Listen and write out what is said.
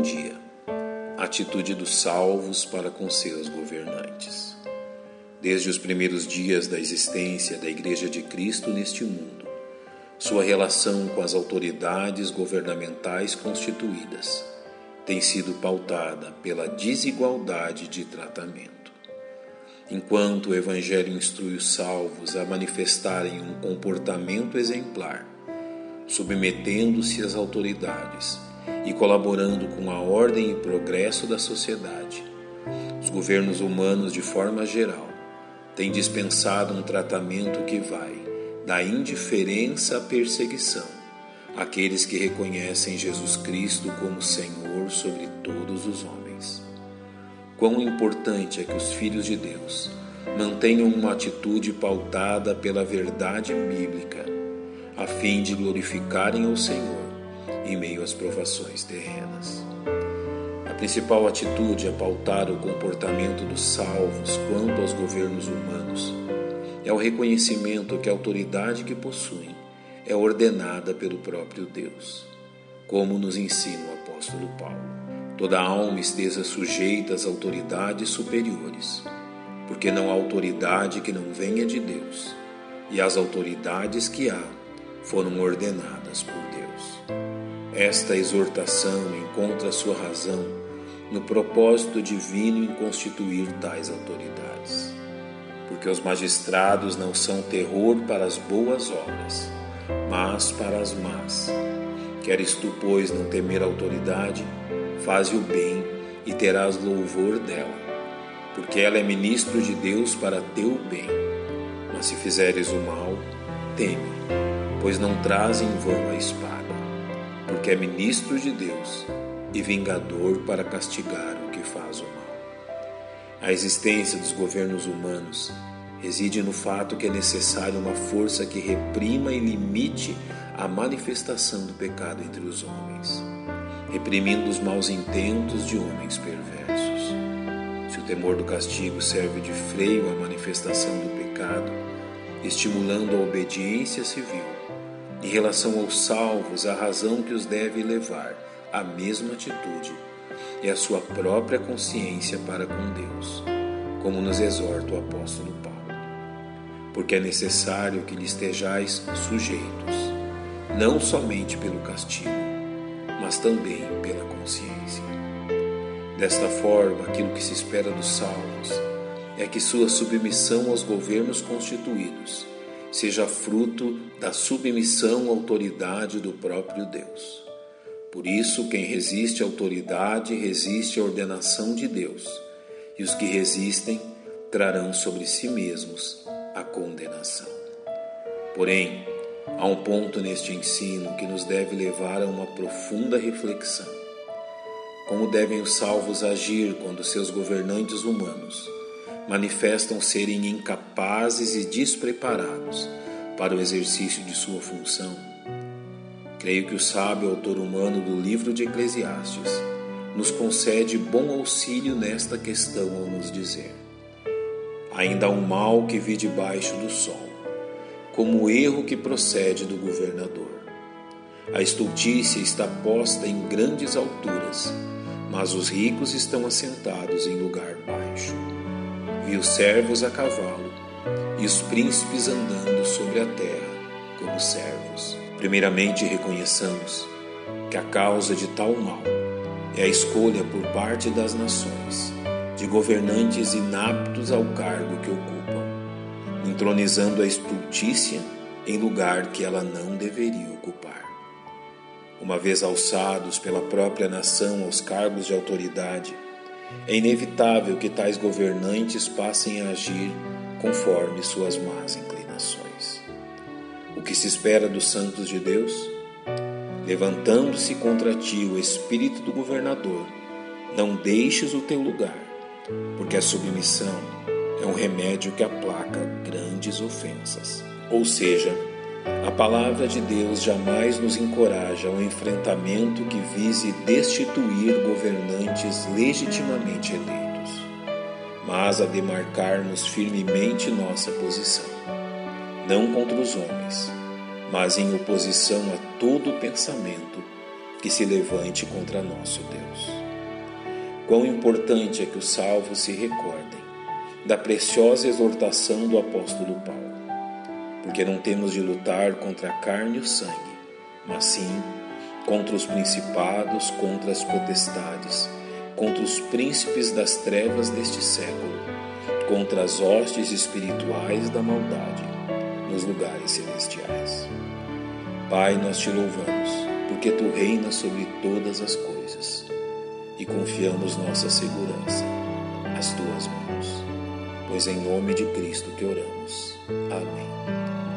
dia. Atitude dos salvos para com seus governantes. Desde os primeiros dias da existência da Igreja de Cristo neste mundo, sua relação com as autoridades governamentais constituídas tem sido pautada pela desigualdade de tratamento. Enquanto o Evangelho instrui os salvos a manifestarem um comportamento exemplar, submetendo-se às autoridades e colaborando com a ordem e progresso da sociedade. Os governos humanos, de forma geral, têm dispensado um tratamento que vai da indiferença à perseguição àqueles que reconhecem Jesus Cristo como Senhor sobre todos os homens. Quão importante é que os filhos de Deus mantenham uma atitude pautada pela verdade bíblica, a fim de glorificarem ao Senhor em meio às provações terrenas. A principal atitude a pautar o comportamento dos salvos quanto aos governos humanos é o reconhecimento que a autoridade que possuem é ordenada pelo próprio Deus, como nos ensina o apóstolo Paulo. Toda alma esteja sujeita às autoridades superiores, porque não há autoridade que não venha de Deus, e as autoridades que há foram ordenadas por Deus. Esta exortação encontra sua razão no propósito divino em constituir tais autoridades. Porque os magistrados não são terror para as boas obras, mas para as más. Queres tu, pois, não temer a autoridade, faze o bem e terás louvor dela, porque ela é ministro de Deus para teu bem. Mas se fizeres o mal, teme, pois não traz em vão a espada porque é ministro de Deus e vingador para castigar o que faz o mal. A existência dos governos humanos reside no fato que é necessária uma força que reprima e limite a manifestação do pecado entre os homens, reprimindo os maus intentos de homens perversos. Se o temor do castigo serve de freio à manifestação do pecado, estimulando a obediência civil, em relação aos salvos, a razão que os deve levar à mesma atitude é a sua própria consciência para com Deus, como nos exorta o apóstolo Paulo. Porque é necessário que lhe estejais sujeitos, não somente pelo castigo, mas também pela consciência. Desta forma, aquilo que se espera dos salvos é que sua submissão aos governos constituídos seja fruto da submissão à autoridade do próprio Deus. Por isso, quem resiste à autoridade resiste à ordenação de Deus, e os que resistem trarão sobre si mesmos a condenação. Porém, há um ponto neste ensino que nos deve levar a uma profunda reflexão. Como devem os salvos agir quando seus governantes humanos manifestam serem incapazes e despreparados para o exercício de sua função. Creio que o sábio autor humano do livro de Eclesiastes nos concede bom auxílio nesta questão ao nos dizer: Ainda há um mal que vi debaixo do sol, como o erro que procede do governador. A estultícia está posta em grandes alturas, mas os ricos estão assentados em lugar baixo vi os servos a cavalo e os príncipes andando sobre a terra como servos. Primeiramente, reconheçamos que a causa de tal mal é a escolha por parte das nações de governantes inaptos ao cargo que ocupam, entronizando a estultícia em lugar que ela não deveria ocupar. Uma vez alçados pela própria nação aos cargos de autoridade, é inevitável que tais governantes passem a agir conforme suas más inclinações. O que se espera dos santos de Deus? Levantando-se contra ti o espírito do governador, não deixes o teu lugar, porque a submissão é um remédio que aplaca grandes ofensas. Ou seja, a palavra de Deus jamais nos encoraja a um enfrentamento que vise destituir governantes legitimamente eleitos, mas a demarcarmos firmemente nossa posição, não contra os homens, mas em oposição a todo pensamento que se levante contra nosso Deus. Quão importante é que os salvos se recordem da preciosa exortação do apóstolo Paulo, porque não temos de lutar contra a carne e o sangue, mas sim contra os principados, contra as potestades, contra os príncipes das trevas deste século, contra as hostes espirituais da maldade nos lugares celestiais. Pai, nós te louvamos, porque tu reinas sobre todas as coisas e confiamos nossa segurança às tuas mãos. Pois em nome de Cristo que oramos. Amém.